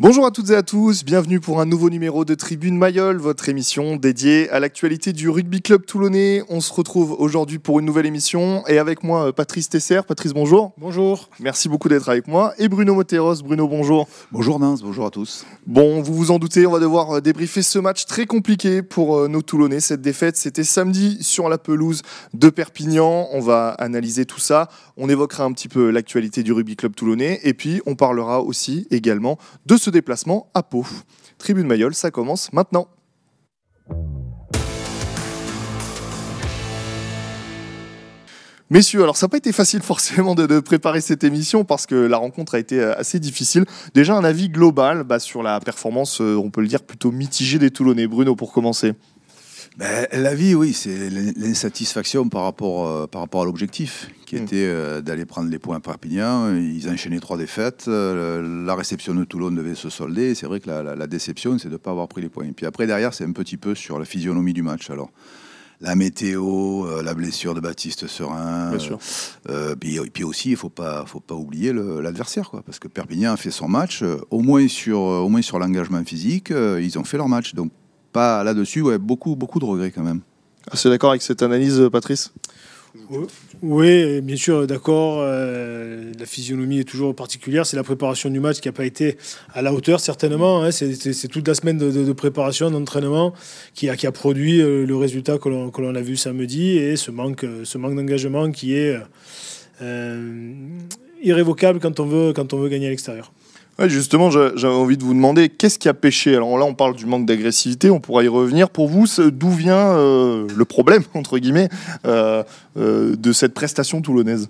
Bonjour à toutes et à tous, bienvenue pour un nouveau numéro de Tribune Mayol, votre émission dédiée à l'actualité du rugby club toulonnais. On se retrouve aujourd'hui pour une nouvelle émission et avec moi euh, Patrice Tesser. Patrice, bonjour. Bonjour. Merci beaucoup d'être avec moi. Et Bruno Moteros. Bruno, bonjour. Bonjour Nins, bonjour à tous. Bon, vous vous en doutez, on va devoir euh, débriefer ce match très compliqué pour euh, nos Toulonnais. Cette défaite, c'était samedi sur la pelouse de Perpignan. On va analyser tout ça. On évoquera un petit peu l'actualité du rugby club toulonnais et puis on parlera aussi également de ce déplacement à Pau. Tribune Mayol, ça commence maintenant. Messieurs, alors ça n'a pas été facile forcément de, préparer cette émission parce que la rencontre a été euh, assez difficile. Déjà un avis global bah, sur la performance, euh, on peut le dire, plutôt mitigée des Toulonnais. Bruno, pour commencer. Ben, la vie, oui, c'est l'insatisfaction par rapport, euh, par rapport à l'objectif, qui Mm. était euh, d'aller prendre les points à Perpignan. Ils enchaînaient trois défaites. Euh, la réception de Toulon devait se solder. C'est vrai que la, la- la déception, c'est de ne pas avoir pris les points. Et puis après, derrière, c'est un petit peu sur la physionomie du match. Alors, la météo, euh, la blessure de Baptiste Serin. Bien sûr. Euh, puis, et puis aussi, il ne faut pas, faut pas oublier l'adversaire, quoi, parce que Perpignan a fait son match, euh, au moins sur, au moins sur l'engagement physique, ils ont fait leur match. Donc, pas là-dessus, ouais, beaucoup, beaucoup de regrets quand même. Assez d'accord avec cette analyse, Patrice? Oui, bien sûr, d'accord. euh, la physionomie est toujours particulière. C'est la préparation du match qui n'a pas été à la hauteur, certainement. hein. C'est- C'est c'est toute la semaine de, de- de préparation, d'entraînement qui a, qui a produit euh, le résultat que l'on que l'on a vu samedi et ce manque, ce manque d'engagement qui est euh, irrévocable quand on, veut, quand on veut gagner à l'extérieur. Justement, j'a- j'avais envie de vous demander qu'est-ce qui a pêché? Alors là, on parle du manque d'agressivité, on pourra y revenir. Pour vous, d'où vient euh, le problème, entre guillemets, euh, euh, de cette prestation toulonnaise?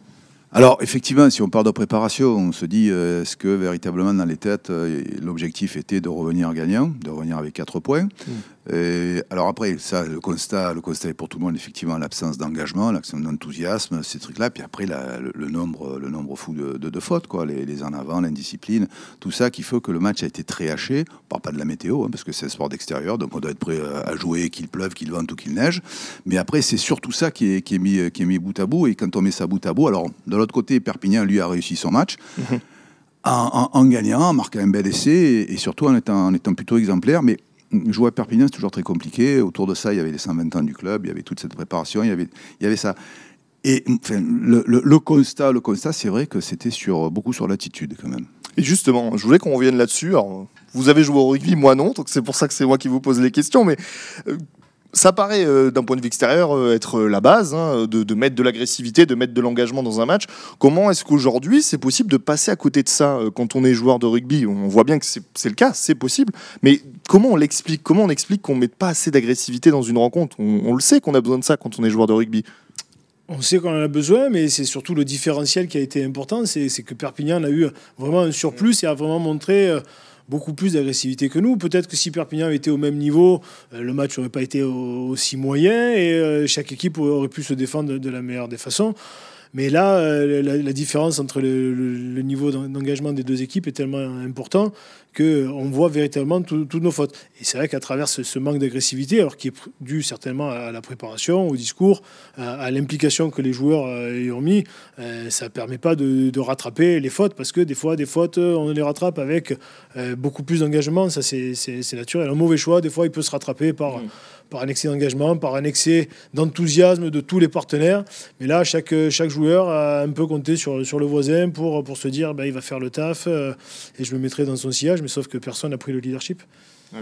Alors, effectivement, si on parle de préparation, on se dit, euh, est-ce que véritablement dans les têtes, euh, l'objectif était de revenir gagnant, de revenir avec 4 points? Et Alors après, ça, le constat, le constat est pour tout le monde, effectivement, l'absence d'engagement, l'absence d'enthousiasme, ces trucs-là. Puis après, la- le, le nombre, le nombre fou de, de- de fautes, quoi, les, les en avant, l'indiscipline, tout ça qui fait que le match a été très haché. On parle pas de la météo, hein, parce que c'est un sport d'extérieur, donc on doit être prêt à jouer, qu'il pleuve, qu'il vente ou qu'il neige. Mais après, c'est surtout ça qui est, qui, est mis, qui est mis bout à bout. Et quand on met ça bout à bout, alors de l'autre côté, Perpignan, lui, a réussi son match. En, en- en gagnant, en marquant un bel essai et, et surtout en étant, en étant plutôt exemplaire. Mais jouer à Perpignan, c'est toujours très compliqué. Autour de ça, il y avait les 120 ans du club, il y avait toute cette préparation, il y avait, il y avait ça. Et enfin, le, le- le constat, le constat, c'est vrai que c'était sur, beaucoup sur l'attitude quand même. Et justement, je voulais qu'on revienne là-dessus. Alors, vous avez joué au rugby, moi non, donc c'est pour ça que c'est moi qui vous pose les questions. Mais euh, ça paraît, euh, d'un point de vue extérieur, euh, être la base, hein, de, mettre de l'agressivité, de mettre de l'engagement dans un match. Comment est-ce qu'aujourd'hui, c'est possible de passer à côté de ça euh, quand on est joueur de rugby? On voit bien que c'est le cas, c'est possible. Mais comment on l'explique? Comment on explique qu'on ne mette pas assez d'agressivité dans une rencontre? On, on le sait qu'on a besoin de ça quand on est joueur de rugby. On sait qu'on en a besoin, mais c'est surtout le différentiel qui a été important. C'est que Perpignan a eu vraiment un surplus et a vraiment montré beaucoup plus d'agressivité que nous. Peut-être que si Perpignan avait été au même niveau, euh, le match n'aurait pas été au- aussi moyen et euh, chaque équipe aurait pu se défendre de, la meilleure des façons. Mais là, euh, la, différence entre le, niveau d'en- d'engagement des deux équipes est tellement important qu'on voit véritablement tout- toutes nos fautes. Et c'est vrai qu'à travers ce, ce manque d'agressivité, alors qui est dû certainement à la préparation, au discours, à, à l'implication que les joueurs euh, y ont mis, euh, ça ne permet pas de, de rattraper les fautes, parce que des fois, des fautes, euh, on les rattrape avec beaucoup plus d'engagement, ça c'est naturel. Un mauvais choix, des fois, il peut se rattraper par, par un excès d'engagement, par un excès d'enthousiasme de tous les partenaires. Mais là, chaque, chaque joueur a un peu compté sur, sur le voisin pour, pour se dire, ben, il va faire le taf euh, et je me mettrai dans son sillage, mais sauf que personne n'a pris le leadership.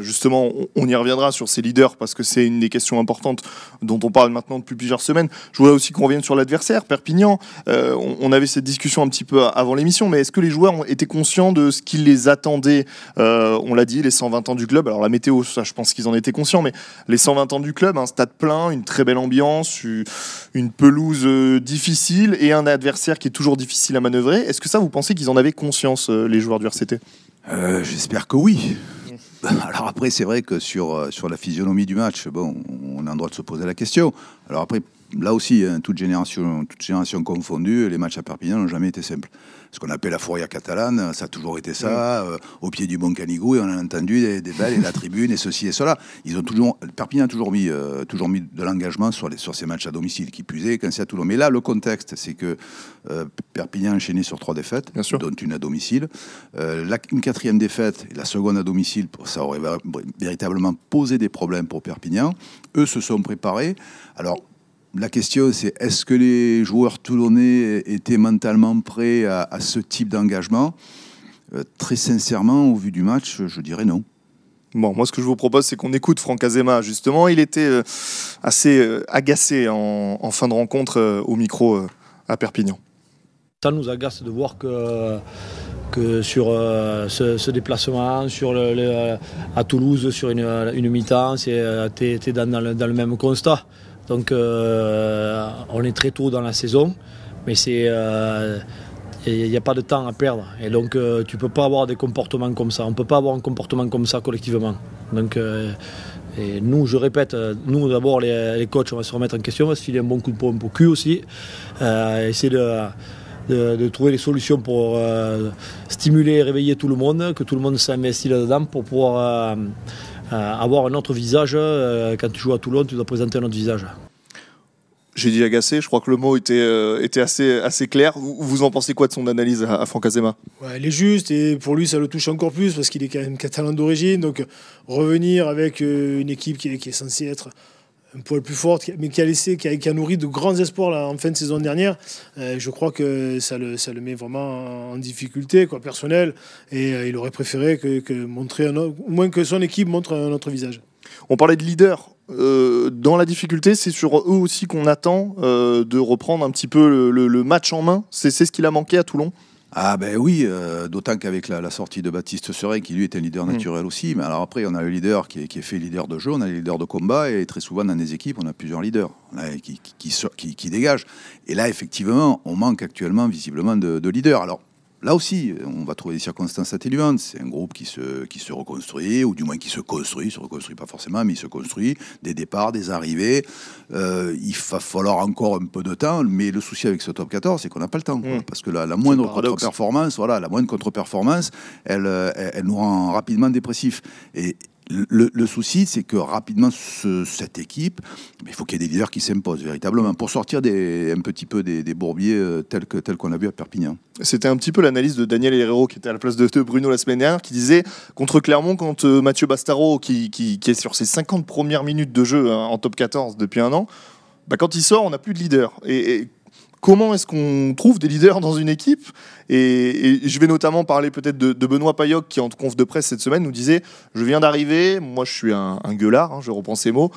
Justement, on- y reviendra sur ces leaders parce que c'est une des questions importantes dont on parle maintenant depuis plusieurs semaines. Je voudrais aussi qu'on revienne sur l'adversaire, Perpignan. Euh, on, avait cette discussion un petit peu avant l'émission, mais est-ce que les joueurs été conscients de ce qui les attendait Euh, On l'a dit, les 120 ans du club. Alors la météo, ça, je pense qu'ils en étaient conscients, mais les 120 ans du club, un stade plein, une très belle ambiance, une pelouse euh, difficile et un adversaire qui est toujours difficile à manœuvrer. Est-ce que ça, vous pensez qu'ils en avaient conscience, euh, les joueurs du RCT Euh, J'espère que oui. Alors après, c'est vrai que sur, euh, sur la physionomie du match, bon, on a le droit de se poser la question. Alors après, là aussi, hein, toute, génération, toute génération confondue, les matchs à Perpignan n'ont jamais été simples. Ce qu'on appelle la fourrière catalane, ça a toujours été ça, euh, au pied du bon Canigou, et on a entendu des, belles, et la tribune, et ceci et cela. Ils ont toujours, Perpignan a toujours mis, euh, toujours mis de l'engagement sur, les, sur ces matchs à domicile, qui puisaient quand c'est à Toulon. Mais là, le contexte, c'est que euh, Perpignan a enchaîné sur trois défaites, dont une à domicile. La, une quatrième défaite, la seconde à domicile, ça aurait véritablement posé des problèmes pour Perpignan. Eux se sont préparés. Alors, la question, c'est est-ce que les joueurs toulonnais étaient mentalement prêts à, ce type d'engagement? Euh, Très sincèrement, au vu du match, je dirais non. Bon, moi, ce que je vous propose, c'est qu'on écoute Franck Azema, justement. Il était euh, assez euh, agacé en, fin de rencontre au micro à Perpignan. Ça nous agace de voir que, que sur ce, déplacement, sur le, à Toulouse, sur une, une mi-temps, tu es, dans, dans le même constat. Donc euh, on est très tôt dans la saison, mais c'est il euh, n'y a pas de temps à perdre. Et donc euh, tu ne peux pas avoir des comportements comme ça. On ne peut pas avoir un comportement comme ça collectivement. Donc et nous, je répète, nous d'abord les, coachs, on va se remettre en question, parce qu'il y a un bon coup de pompe au cul aussi. essayer de, trouver les solutions pour stimuler et réveiller tout le monde, que tout le monde s'investisse là-dedans pour pouvoir euh, avoir un autre visage. Euh, quand tu joues à Toulon, tu dois présenter un autre visage. J'ai dit agacé, je crois que le mot était, euh, était assez, assez clair. Vous, en pensez quoi de son analyse à, Franck Azema? Ouais, Elle est juste et pour lui ça le touche encore plus parce qu'il est quand même catalan d'origine. Donc revenir avec une équipe qui est, qui est censée être un poil plus forte, mais qui a laissé, qui a, nourri de grands espoirs en fin de saison dernière. Euh, je crois que ça le, ça le met vraiment en difficulté, quoi, personnel. Et euh, il aurait préféré que, montrer au moins que son équipe montre un autre visage. On parlait de leader. Euh, dans la difficulté, c'est sur eux aussi qu'on attend de reprendre un petit peu le, le match en main. C'est ce qu'il a manqué à Toulon. Ah ben oui, euh, d'autant qu'avec la, sortie de Baptiste Serein, qui lui est un leader mm. naturel aussi, mais alors après on a le leader qui est, qui est, fait leader de jeu, on a le leader de combat, et très souvent dans des équipes on a plusieurs leaders qui, qui, qui, dégagent. Et là effectivement on manque actuellement visiblement de, de leaders. Alors Là aussi, on va trouver des circonstances atténuantes. C'est un groupe qui se, qui se reconstruit, ou du moins qui se construit, se reconstruit pas forcément, mais il se construit, des départs, des arrivées. Euh, il va falloir encore un peu de temps, mais le souci avec ce top 14, c'est qu'on n'a pas le temps. Mmh. parce que la, moindre contre-performance, voilà, la moindre contre-performance, elle, elle, elle, nous rend rapidement dépressifs. Et, le, souci, c'est que rapidement, cette équipe, il faut qu'il y ait des leaders qui s'imposent véritablement pour sortir un petit peu des, bourbiers euh, tels qu'on tel qu'on a vu à Perpignan. C'était un petit peu l'analyse de Daniel Herrero qui était à la place de, Bruno la semaine dernière, qui disait contre Clermont, quand euh, Mathieu Bastaro, qui, est sur ses 50 premières minutes de jeu hein, en top 14 depuis un an, bah, quand il sort, on n'a plus de leader. Comment est-ce qu'on trouve des leaders dans une équipe et, je vais notamment parler peut-être de, Benoît Payoc qui en conf de presse cette semaine nous disait je viens d'arriver, moi je suis un, gueulard, hein, je reprends ces mots.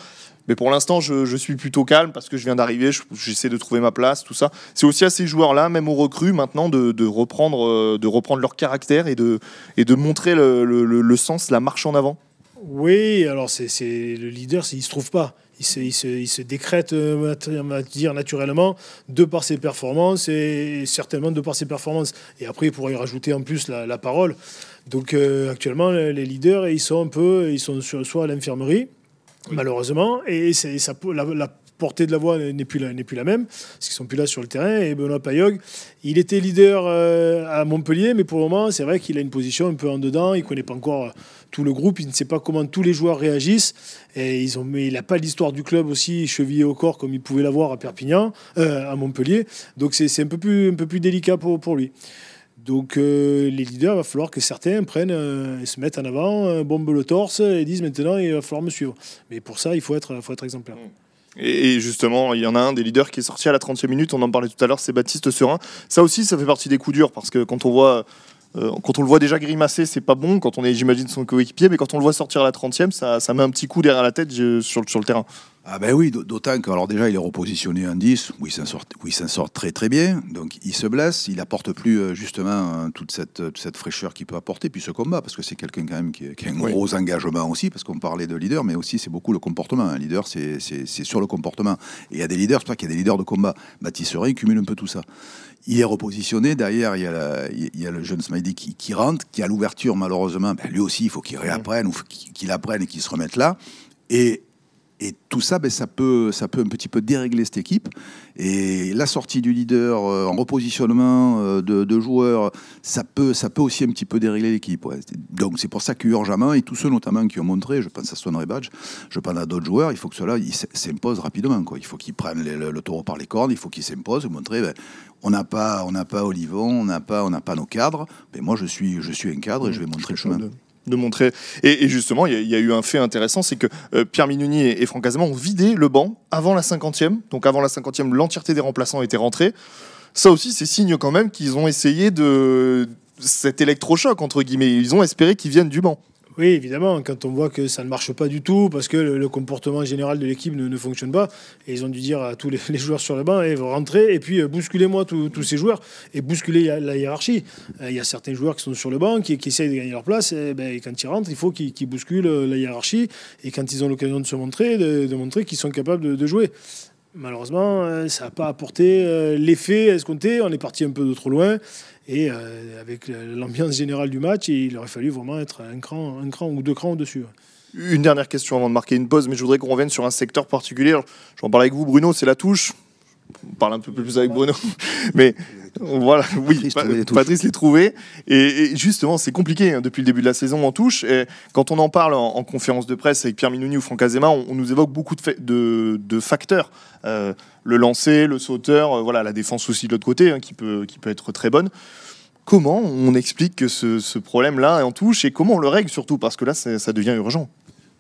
Mais pour l'instant, je, suis plutôt calme parce que je viens d'arriver, j'essaie de trouver ma place, tout ça. C'est aussi à ces joueurs-là, même aux recrues, maintenant, de, reprendre, euh, de reprendre leur caractère et de, montrer le, sens, la marche en avant. Oui, alors c'est le leader, il ne se trouve pas il se, décrète, euh, on va dire, naturellement, de par ses performances et certainement de par ses performances. Et après, il pourrait y rajouter en plus la, parole. Donc euh, actuellement, les leaders, ils sont un peu, ils sont soit à l'infirmerie, malheureusement, et ça, la, la, portée de la voix n'est plus, plus la même, parce qu'ils sont plus là sur le terrain. Et Benoît Payog, il était leader euh, à Montpellier, mais pour le moment, c'est vrai qu'il a une position un peu en dedans. Il ne connaît pas encore tout le groupe. Il ne sait pas comment tous les joueurs réagissent. Et ils ont, mais il n'a pas l'histoire du club aussi chevillé au corps comme il pouvait l'avoir à Perpignan, euh, à Montpellier. Donc c'est un, peu plus, un peu plus délicat pour, pour lui. Donc euh, les leaders, il va falloir que certains prennent et se mettent en avant, bombent le torse et disent maintenant il va falloir me suivre. Mais pour ça, il faut être, faut être exemplaire. Et justement, il y en a un des leaders qui est sorti à la 30e minute, on en parlait tout à l'heure, c'est Baptiste Serein. Ça aussi, ça fait partie des coups durs parce que quand on voit euh, quand on le voit déjà grimacer, c'est pas bon. Quand on est, j'imagine, son coéquipier, mais quand on le voit sortir à la 30e, ça, ça met un petit coup derrière la tête sur le terrain. Ah ben oui, d'autant que alors déjà il est repositionné en 10, où il s'en sort, sort très très bien, donc il se blesse, il apporte plus euh, justement hein, toute cette, cette fraîcheur qu'il peut apporter, puis ce combat, parce que c'est quelqu'un quand même qui, a un gros engagement aussi, parce qu'on parlait de leader, mais aussi c'est beaucoup le comportement. Un leader, c'est sur le comportement. Et il y a des leaders, c'est pas qu'il y a des leaders de combat. Mathis Ray cumule un peu tout ça. Il est repositionné. Derrière, il y a, il y a le jeune Smiley qui, qui, rentre, qui a l'ouverture, malheureusement. Ben, lui aussi, il faut qu'il réapprenne, ou qu'il apprenne et qu'il se remette là. Et et tout ça, ben, ça, peut, ça peut un petit peu dérégler cette équipe. Et la sortie du leader euh, en repositionnement euh, de, joueurs, ça peut, ça peut aussi un petit peu dérégler l'équipe. Donc c'est pour ça qu'urgemment, et tous ceux notamment qui ont montré, je pense à Swan Badge, je pense à d'autres joueurs, il faut que cela s'impose rapidement. Il faut qu'ils prennent le, taureau par les cornes, il faut qu'ils s'imposent, montrer ben, on n'a pas, on pas Olivon, on n'a pas, pas nos cadres. Mais moi, je suis, je suis un cadre et je vais montrer le chemin montrer. Et, justement, il y, a eu un fait intéressant, c'est que euh, Pierre Minouni et, Franck Azema ont vidé le banc avant la 50e. Donc avant la 50e, l'entièreté des remplaçants était rentrée. Ça aussi, c'est signe quand même qu'ils ont essayé de cet électrochoc, entre guillemets. Ils ont espéré qu'ils viennent du banc. Oui, évidemment, quand on voit que ça ne marche pas du tout, parce que le, comportement général de l'équipe ne, fonctionne pas, et ils ont dû dire à tous les, joueurs sur le banc, eh, rentrez, et puis euh, bousculez-moi tous ces joueurs, et bousculer la hiérarchie. Euh, il y a certains joueurs qui sont sur le banc, qui, essayent de gagner leur place, et, ben, quand ils rentrent, il faut qu'ils bousculent euh, la hiérarchie, et quand ils ont l'occasion de se montrer, de, montrer qu'ils sont capables de, jouer. Malheureusement, ça n'a pas apporté l'effet escompté, on est parti un peu de trop loin. Et euh, avec l'ambiance générale du match, il aurait fallu vraiment être un cran, un cran ou deux crans au-dessus. Une dernière question avant de marquer une pause, mais je voudrais qu'on revienne sur un secteur particulier. Je vais en parler avec vous, Bruno, c'est la touche. On parle un peu plus avec Bruno. Mais voilà, oui, Patrice l'a trouvé. Et, justement, c'est compliqué hein, depuis le début de la saison en touche. Et quand on en parle en, conférence de presse avec Pierre Minouni ou Franck Azema, on, nous évoque beaucoup de, de, facteurs. Euh, le lancer, le sauteur, euh, voilà, la défense aussi de l'autre côté, hein, qui, peut, qui peut être très bonne. Comment on explique que ce, problème-là est en touche et comment on le règle surtout? Parce que là, ça devient urgent.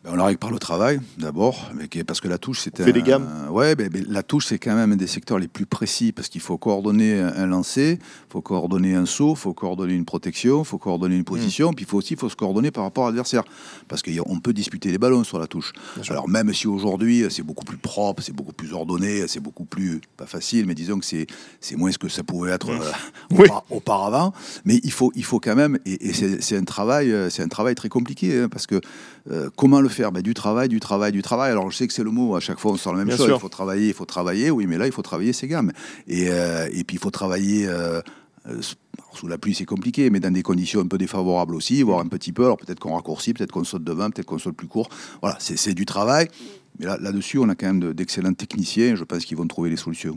Ben, on la règle par le travail, d'abord, parce que la touche, c'était. Fait des gammes. ouais, ben, ben, la touche, c'est quand même un des secteurs les plus précis, parce qu'il faut coordonner un lancer, il faut coordonner un saut, il faut coordonner une protection, il faut coordonner une position, mm. puis il faut aussi faut se coordonner par rapport à l'adversaire, parce qu'on peut disputer les ballons sur la touche. Alors, même si aujourd'hui, c'est beaucoup plus propre, c'est beaucoup plus ordonné, c'est beaucoup plus. pas facile, mais disons que c'est moins ce que ça pouvait être mm. euh, auparavant, mais il faut, il faut quand même, et, c'est un, travail, euh, un travail très compliqué, hein, parce que euh, comment le faire ben, Du travail, du travail, du travail. Alors je sais que c'est le mot, à chaque fois on sort la même chose. Il faut travailler, il faut travailler. Oui, mais là il faut travailler ses gammes. Et, euh, et puis il faut travailler. Euh, sous la pluie, c'est compliqué, mais dans des conditions un peu défavorables aussi, voire un petit peu. Alors peut-être qu'on raccourcit, peut-être qu'on saute devant, peut-être qu'on saute plus court. Voilà, c'est du travail. Mais là, là-dessus, on a quand même d'excellents techniciens. Je pense qu'ils vont trouver les solutions.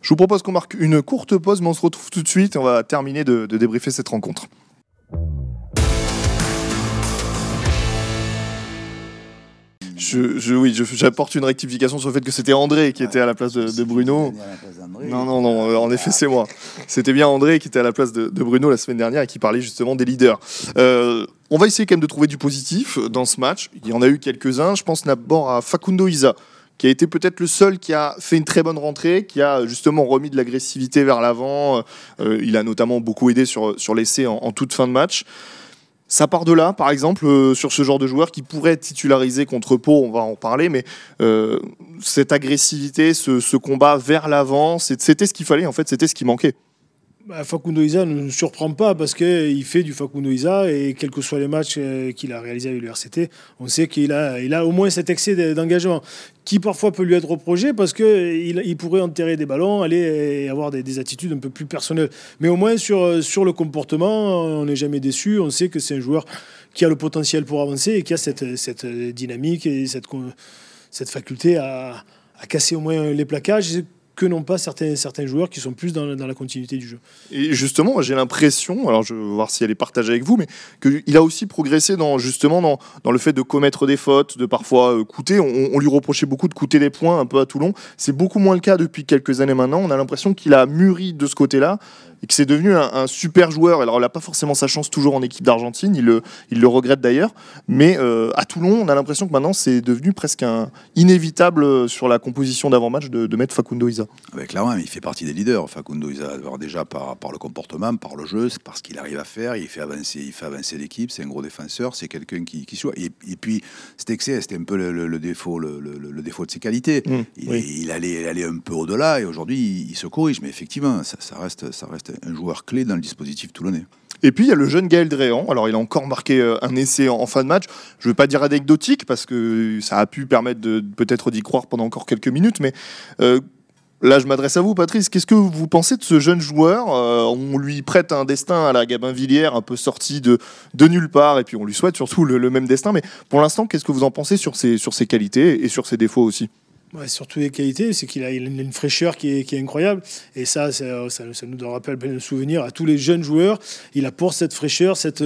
Je vous propose qu'on marque une courte pause, mais on se retrouve tout de suite. On va terminer de, de débriefer cette rencontre. Je, oui, j'apporte une rectification sur le fait que c'était André qui était à la place de, Bruno. Non, non, non, euh, en effet, c'est moi. C'était bien André qui était à la place de, Bruno la semaine dernière et qui parlait justement des leaders. Euh, on va essayer quand même de trouver du positif dans ce match. Il y en a eu quelques-uns. Je pense d'abord à Facundo Isa, qui a été peut-être le seul qui a fait une très bonne rentrée, qui a justement remis de l'agressivité vers l'avant. Euh, il a notamment beaucoup aidé sur, sur l'essai en, en toute fin de match. Ça part de là, par exemple, euh, sur ce genre de joueur qui pourrait être titularisé contre Pau, on va en parler, mais euh, cette agressivité, ce, combat vers l'avant, c'était ce qu'il fallait, en fait, c'était ce qui manquait. Bah, Facundo Isa ne nous surprend pas parce qu'il fait du Facundo Isa et quels que soient les matchs euh, qu'il a réalisés avec le RCT, on sait qu'il a, il a au moins cet excès d'engagement qui parfois peut lui être reproché parce qu'il il pourrait enterrer des ballons, aller avoir des, attitudes un peu plus personnelles. Mais au moins sur, sur le comportement, on n'est jamais déçu. On sait que c'est un joueur qui a le potentiel pour avancer et qui a cette, cette dynamique et cette, cette faculté à, à casser au moins les plaquages que n'ont pas certains, certains joueurs qui sont plus dans, la continuité du jeu. Et justement, j'ai l'impression, alors je vais voir si elle est partagée avec vous, mais qu'il a aussi progressé dans, justement dans, dans, le fait de commettre des fautes, de parfois euh, coûter. On, lui reprochait beaucoup de coûter des points un peu à Toulon. C'est beaucoup moins le cas depuis quelques années maintenant. On a l'impression qu'il a mûri de ce côté-là et que c'est devenu un, super joueur. Alors, il n'a pas forcément sa chance toujours en équipe d'Argentine, il le, il le regrette d'ailleurs. Mais euh, à Toulon, on a l'impression que maintenant, c'est devenu presque un inévitable sur la composition d'avant-match de, de, mettre Facundo Isa. Avec clairement, il fait partie des leaders, Facundo Isa. Alors déjà par, par le comportement, par le jeu, c'est parce qu'il arrive à faire, il fait avancer, il fait avancer l'équipe, c'est un gros défenseur, c'est quelqu'un qui, qui soit. Et, et, puis, cet excès, c'était un peu le, défaut, le, le, défaut de ses qualités. Mmh, il, il, allait, il allait un peu au-delà et aujourd'hui, il, il, se corrige. Mais effectivement, ça, ça reste, ça reste un joueur clé dans le dispositif toulonnais. Et puis il y a le jeune Gaël Dréan. Alors il a encore marqué euh, un essai en, fin de match. Je ne veux pas dire anecdotique parce que ça a pu permettre de peut-être d'y croire pendant encore quelques minutes, mais euh, Là, je m'adresse à vous, Patrice. Qu'est-ce que vous pensez de ce jeune joueur euh, On lui prête un destin à la Gabin Villiers, un peu sorti de, de nulle part, et puis on lui souhaite surtout le, même destin. Mais pour l'instant, qu'est-ce que vous en pensez sur ses, sur ses qualités et sur ses défauts aussi? Surtout les qualités, c'est qu'il a, une fraîcheur qui est, incroyable. Et ça, ça, ça, nous rappelle plein de souvenirs à tous les jeunes joueurs. Il apporte cette fraîcheur, cette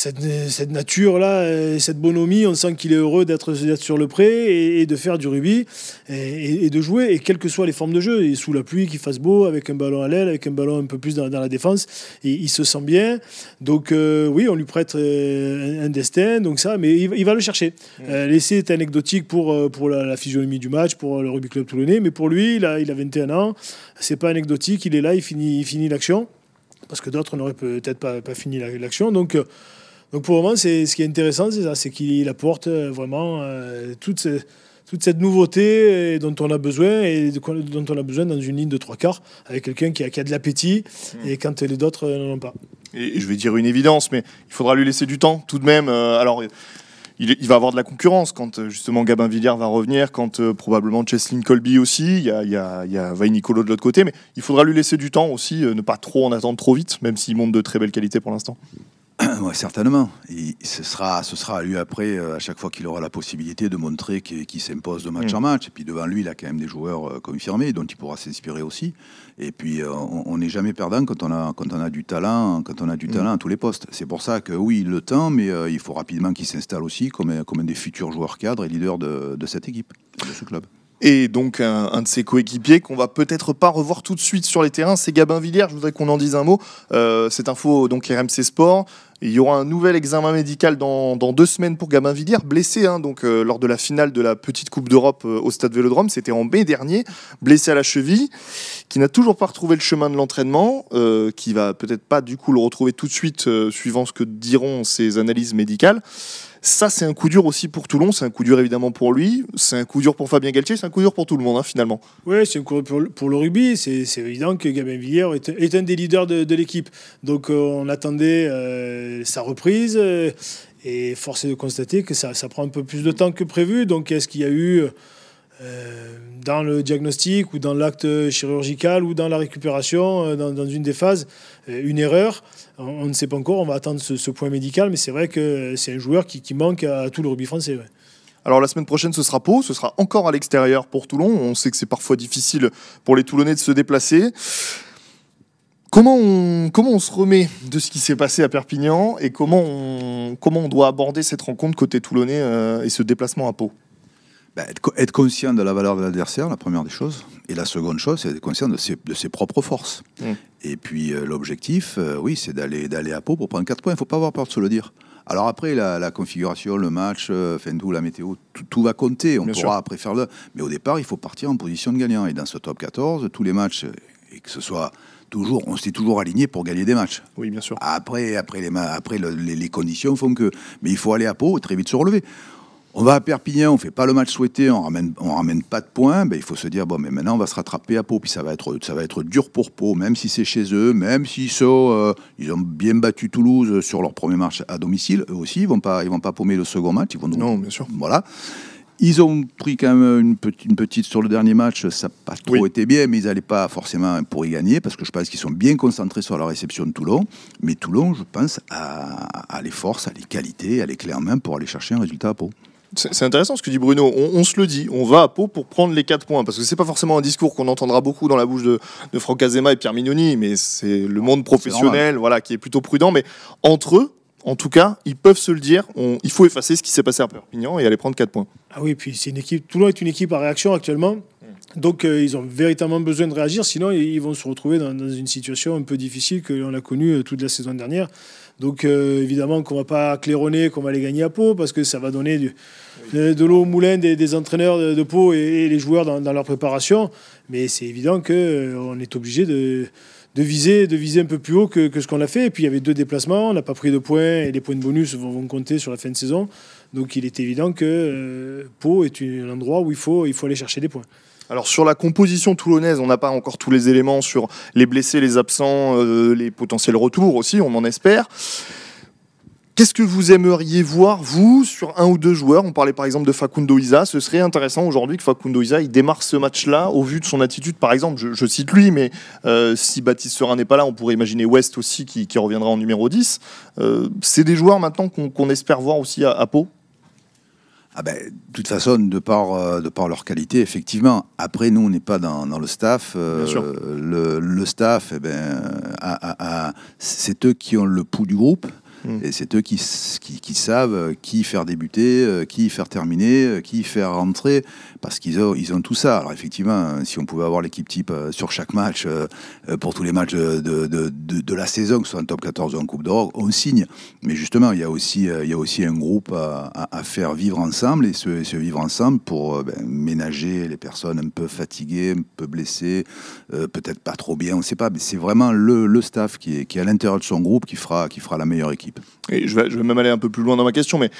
cette, nature-là, cette bonhomie, on sent qu'il est heureux d'être sur le pré et, de faire du rugby et, de jouer, et quelles que soient les formes de jeu, et sous la pluie, qu'il fasse beau, avec un ballon à l'aile, avec un ballon un peu plus dans, la défense, et il se sent bien. Donc euh, oui, on lui prête euh, un, destin, donc ça, mais il, va le chercher. Euh, l'essai est anecdotique pour, pour la, physionomie du match, pour le rugby club toulonnais, mais pour lui, il a, il a 21 ans, c'est pas anecdotique, il est là, il finit, il finit l'action, parce que d'autres n'auraient peut-être pas, pas fini l'action, donc... Donc pour le moment, c'est, ce qui est intéressant, c'est ça, c'est qu'il apporte euh, vraiment euh, toute, toute, cette nouveauté euh, dont on a besoin et dont on a besoin dans une ligne de trois quarts avec quelqu'un qui a, qui a de l'appétit mmh. et quand les autres n'en ont pas. Et je vais dire une évidence, mais il faudra lui laisser du temps tout de même. alors. Il, va avoir de la concurrence quand justement Gabin Villiers va revenir, quand probablement Cheslin Colby aussi, il y a, il y a, il y a Nicolo de l'autre côté, mais il faudra lui laisser du temps aussi, ne pas trop en attendre trop vite, même s'il montre de très belles qualités pour l'instant. Ouais, certainement. ce, sera, ce sera à lui après, euh, à chaque fois qu'il aura la possibilité de montrer qu'il s'impose de match mm. en match. Et puis devant lui, il a quand même des joueurs euh, confirmés dont il pourra s'inspirer aussi. Et puis euh, on n'est jamais perdant quand on, a, quand on a du talent, quand on a du mm. talent à tous les postes. C'est pour ça que oui, le temps, mais il faut rapidement qu'il s'installe aussi comme, comme un des futurs joueurs cadres et leaders de, de cette équipe, de ce club. Et donc un, de ses coéquipiers qu'on va peut-être pas revoir tout de suite sur les terrains, c'est Gabin Villiers. Je voudrais qu'on en dise un mot. Euh, cette info donc RMC Sport. Il y aura un nouvel examen médical dans, deux semaines pour Gabin Villiers, blessé hein, donc euh, lors de la finale de la petite Coupe d'Europe euh, au Stade Vélodrome. C'était en mai dernier, blessé à la cheville, qui n'a toujours pas retrouvé le chemin de l'entraînement, qui va peut-être pas du coup le retrouver tout de suite, suivant ce que diront ses analyses médicales. Ça, c'est un coup dur aussi pour Toulon, c'est un coup dur évidemment pour lui, c'est un coup dur pour Fabien Galtier, c'est un coup dur pour tout le monde hein, finalement. Oui, c'est un coup dur pour, le rugby, c'est évident que Gabin Villiers est, un des leaders de, l'équipe. Donc euh, on attendait euh, sa reprise euh, et force est de constater que ça, ça, prend un peu plus de temps que prévu. Donc est-ce qu'il y a eu dans le diagnostic ou dans l'acte chirurgical ou dans la récupération, dans une des phases, une erreur? On, ne sait pas encore, on va attendre ce, point médical, mais c'est vrai que c'est un joueur qui, manque à tout le rugby français. Alors la semaine prochaine, ce sera Pau, ce sera encore à l'extérieur pour Toulon. On sait que c'est parfois difficile pour les Toulonnais de se déplacer. Comment on, comment on se remet de ce qui s'est passé à Perpignan et comment on, comment on doit aborder cette rencontre côté Toulonnais euh, et ce déplacement à Pau? Bah, être, conscient de la valeur de l'adversaire, la première des choses. Et la seconde chose, c'est être conscient de ses, de ses propres forces. Mmh. Et puis euh, l'objectif, euh, oui, c'est d'aller, d'aller à Pau pour prendre 4 points. Il ne faut pas avoir peur de se le dire. Alors après, la, configuration, le match, euh, la météo, tout, va compter. On pourra après faire le. Mais au départ, il faut partir en position de gagnant. Et dans ce top 14, tous les matchs, et que ce soit toujours, on s'est toujours aligné pour gagner des matchs. Oui, bien sûr. Après, après, les, après les, les, conditions font que. Mais il faut aller à Pau et très vite se relever. On va à Perpignan, on fait pas le match souhaité, on ramène, on ramène pas de points. Ben, il faut se dire bon, mais maintenant on va se rattraper à Pau, puis ça va être, ça va être dur pour Pau, même si c'est chez eux, même s'ils sont, euh, ils ont bien battu Toulouse sur leur premier match à domicile. Eux aussi, ils vont pas, ils vont pas paumer le second match. Ils vont non, bien sûr. Voilà. Ils ont pris quand même une petite, une petite sur le dernier match, ça n'a pas trop été bien, mais ils n'allaient pas forcément pour y gagner, parce que je pense qu'ils sont bien concentrés sur la réception de Toulon. Mais Toulon, je pense, a, a les forces, a les qualités, a les clés en main pour aller chercher un résultat à Pau. C'est intéressant ce que dit Bruno. On, se le dit, on va à Pau pour prendre les 4 points. Parce que c'est pas forcément un discours qu'on entendra beaucoup dans la bouche de, Franck Azema et Pierre Mignoni, mais c'est le monde professionnel voilà, qui est plutôt prudent. Mais entre eux, en tout cas, ils peuvent se le dire. il faut effacer ce qui s'est passé à Perpignan et aller prendre 4 points. Ah oui, puis c'est une équipe. Toulon est une équipe à réaction actuellement. Donc euh, ils ont véritablement besoin de réagir, sinon ils vont se retrouver dans, une situation un peu difficile que l'on a connue euh, toute la saison dernière. Donc euh, évidemment qu'on va pas claironner qu'on va les gagner à Pau parce que ça va donner du, de, l'eau au moulin des, entraîneurs de, Pau et, les joueurs dans, leur préparation. Mais c'est évident qu'on euh, est obligé de, viser, de viser un peu plus haut que, ce qu'on a fait. Et puis il y avait deux déplacements, on n'a pas pris de points et les points de bonus vont, compter sur la fin de saison. Donc il est évident que euh, Pau est un endroit où il faut, il faut aller chercher des points. Alors sur la composition toulonnaise, on n'a pas encore tous les éléments sur les blessés, les absents, euh, les potentiels retours aussi, on en espère. Qu'est-ce que vous aimeriez voir, vous, sur un ou deux joueurs? On parlait par exemple de Facundo Isa. Ce serait intéressant aujourd'hui que Facundo Isa il démarre ce match-là au vu de son attitude. Par exemple, je, cite lui, mais euh, si Baptiste Serin n'est pas là, on pourrait imaginer West aussi qui, reviendra en numéro 10. Euh, c'est des joueurs maintenant qu'on espère voir aussi à, Pau? Ah ben, de toute façon, de par, euh, de par leur qualité, effectivement. Après, nous, on n'est pas dans, le staff. le, staff, eh ben, c'est eux qui ont le pouls du groupe. Mm. Et c'est eux qui, savent qui faire débuter, euh, qui faire terminer, euh, qui faire rentrer, parce qu'ils ont, tout ça. Alors effectivement, si on pouvait avoir l'équipe type euh, sur chaque match, pour tous les matchs de, la saison, que ce soit en top 14 ou en Coupe d'Europe, on signe. Mais justement, il y a aussi, un groupe à, faire vivre ensemble et se, vivre ensemble pour ben, ménager les personnes un peu fatiguées, un peu blessées, peut-être pas trop bien, on ne sait pas. Mais c'est vraiment le, staff qui est, à l'intérieur de son groupe qui fera la meilleure équipe. Et je vais, je vais même aller un peu plus loin dans ma question, mais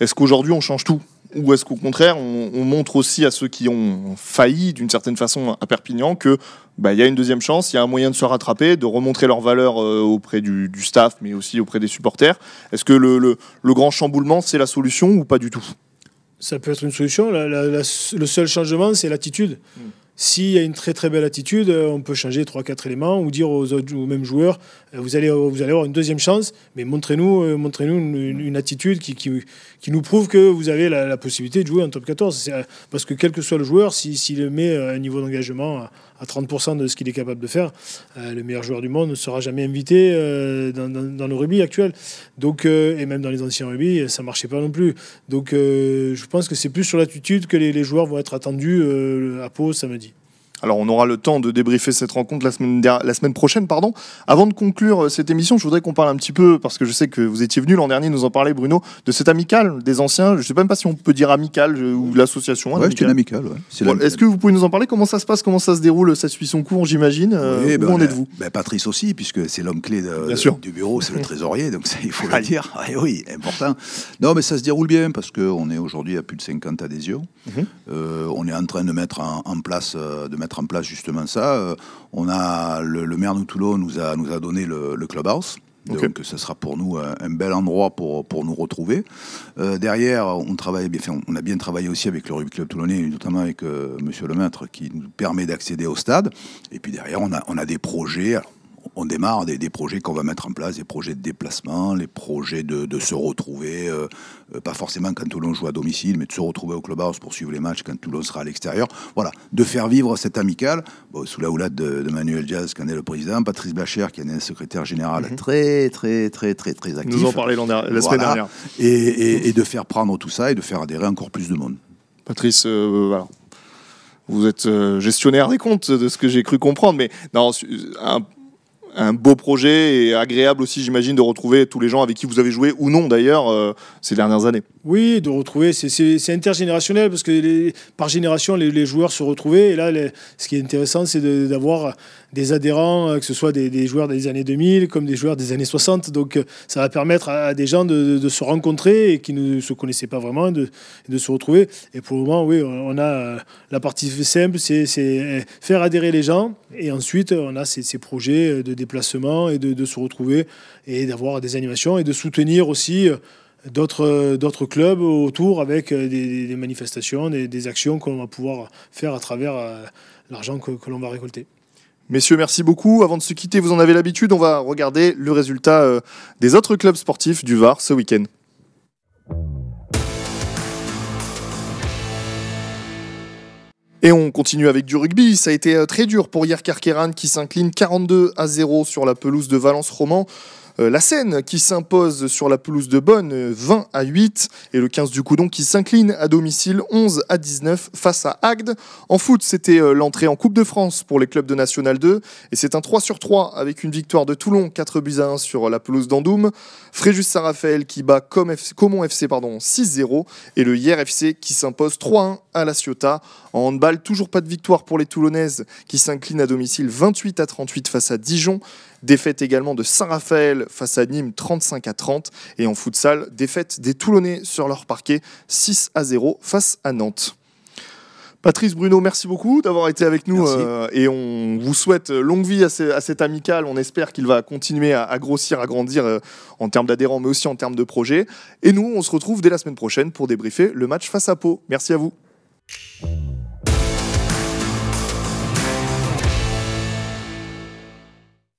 est-ce qu'aujourd'hui on change tout? Ou est-ce qu'au contraire, on, montre aussi à ceux qui ont failli d'une certaine façon à Perpignan que bah, y a une deuxième chance, il y a un moyen de se rattraper, de remontrer leur valeur euh, auprès du, staff, mais aussi auprès des supporters? Est-ce que le, le, grand chamboulement, c'est la solution ou pas du tout? Ça peut être une solution. le seul changement, c'est l'attitude. Hmm. S'il y a une très très belle attitude, euh, on peut changer 3-4 éléments ou dire aux, autres, aux mêmes joueurs euh, vous allez, vous allez avoir une deuxième chance, mais montrez-nous euh, montrez une, attitude qui, qui, qui, nous prouve que vous avez la, possibilité de jouer en top 14. Parce que quel que soit le joueur, s'il met un niveau d'engagement à 30% de ce qu'il est capable de faire, le meilleur joueur du monde ne sera jamais invité dans, dans, le rugby actuel. Donc, et même dans les anciens rugby, ça ne marchait pas non plus. Donc je pense que c'est plus sur l'attitude que les, les, joueurs vont être attendus à Pau samedi. Alors on aura le temps de débriefer cette rencontre la semaine, la semaine prochaine. Pardon. Avant de conclure euh, cette émission, je voudrais qu'on parle un petit peu, parce que je sais que vous étiez venu l'an dernier nous en parler, Bruno, de cette amicale des anciens. Je ne sais même pas si on peut dire amicale ou l'association. Ouais, c'est une amicale. Est-ce que vous pouvez nous en parler? Comment ça se passe? Comment ça se déroule Ça suit son cours, j'imagine? Euh, Où ben, en êtes-vous? ben, Patrice aussi, puisque c'est l'homme clé du bureau, c'est le trésorier, donc il faut le dire. oui, important. Non, mais ça se déroule bien, parce qu'on est aujourd'hui à plus de 50 adhésions. Mhm. Euh, on est en train de mettre en, place, de mettre en place justement ça. Euh, on a le, maire de Toulon nous a nous a donné le, clubhouse. Donc, ce sera pour nous un, bel endroit pour, pour nous retrouver. Euh, derrière, on, travaille bien, on a bien travaillé aussi avec le Rugby Club Toulonnais, notamment avec euh, Monsieur le Maître, qui nous permet d'accéder au stade. Et puis derrière, on a, on a des projets on démarre des, projets qu'on va mettre en place, des projets de déplacement, les projets de, se retrouver, euh, euh, pas forcément quand Toulon joue à domicile, mais de se retrouver au clubhouse pour suivre les matchs quand Toulon sera à l'extérieur. Voilà, de faire vivre cette amicale, sous la houlade de, Manuel Diaz, qui en est le président, Patrice Blacher, qui en est le secrétaire général mhm. très, très, très, très, très actif. Nous en parlait la semaine dernière. Et, de faire prendre tout ça et de faire adhérer encore plus de monde. Patrice, euh, voilà vous êtes gestionnaire des comptes, de ce que j'ai cru comprendre, mais non, un, un beau projet et agréable aussi, j'imagine, de retrouver tous les gens avec qui vous avez joué ou non d'ailleurs euh, ces dernières années. Oui, de retrouver, c'est intergénérationnel parce que par génération, les, joueurs se retrouvaient. Et là, ce qui est intéressant, c'est d'avoir des adhérents, euh, que ce soit des, joueurs des années 2000 comme des joueurs des années 60. Donc, euh, ça va permettre à, des gens de, se rencontrer et qui ne se connaissaient pas vraiment de, de se retrouver. Et pour le moment, oui, on a la partie simple, c'est faire adhérer les gens. Et ensuite, on a ces, ces projets de déplacement et de, se retrouver et d'avoir des animations et de soutenir aussi euh, d'autres clubs autour avec euh, des, manifestations, des, actions que l'on va pouvoir faire à travers euh, l'argent que, l'on va récolter. Messieurs, merci beaucoup. Avant de se quitter, vous en avez l'habitude, on va regarder le résultat des autres clubs sportifs du Var ce week-end. Et on continue avec du rugby. Ça a été très dur pour Hier Kerkeran qui s'incline 42 à 0 sur la pelouse de Valence Roman. Euh, la Seine qui s'impose sur la pelouse de Bonne 20 à 8 et le 15 du Coudon qui s'incline à domicile 11 à 19 face à Agde. En foot, c'était euh, l'entrée en Coupe de France pour les clubs de National 2 et c'est un 3 sur 3 avec une victoire de Toulon 4 buts à 1 sur la pelouse d'Andoum. Fréjus Saint-Raphaël qui bat Comont FC pardon 6-0 et le Hier FC qui s'impose 3-1 à la Ciotat. En handball, toujours pas de victoire pour les Toulonnaises qui s'inclinent à domicile 28 à 38 face à Dijon. Défaite également de Saint-Raphaël face à Nîmes 35 à 30. Et en futsal, défaite des Toulonnais sur leur parquet 6 à 0 face à Nantes. Patrice Bruno, merci beaucoup d'avoir été avec nous euh, et on vous souhaite longue vie à, cet amical. On espère qu'il va continuer à, grossir, à grandir euh, en termes d'adhérents, mais aussi en termes de projets. Et nous, on se retrouve dès la semaine prochaine pour débriefer le match face à Pau. Merci à vous.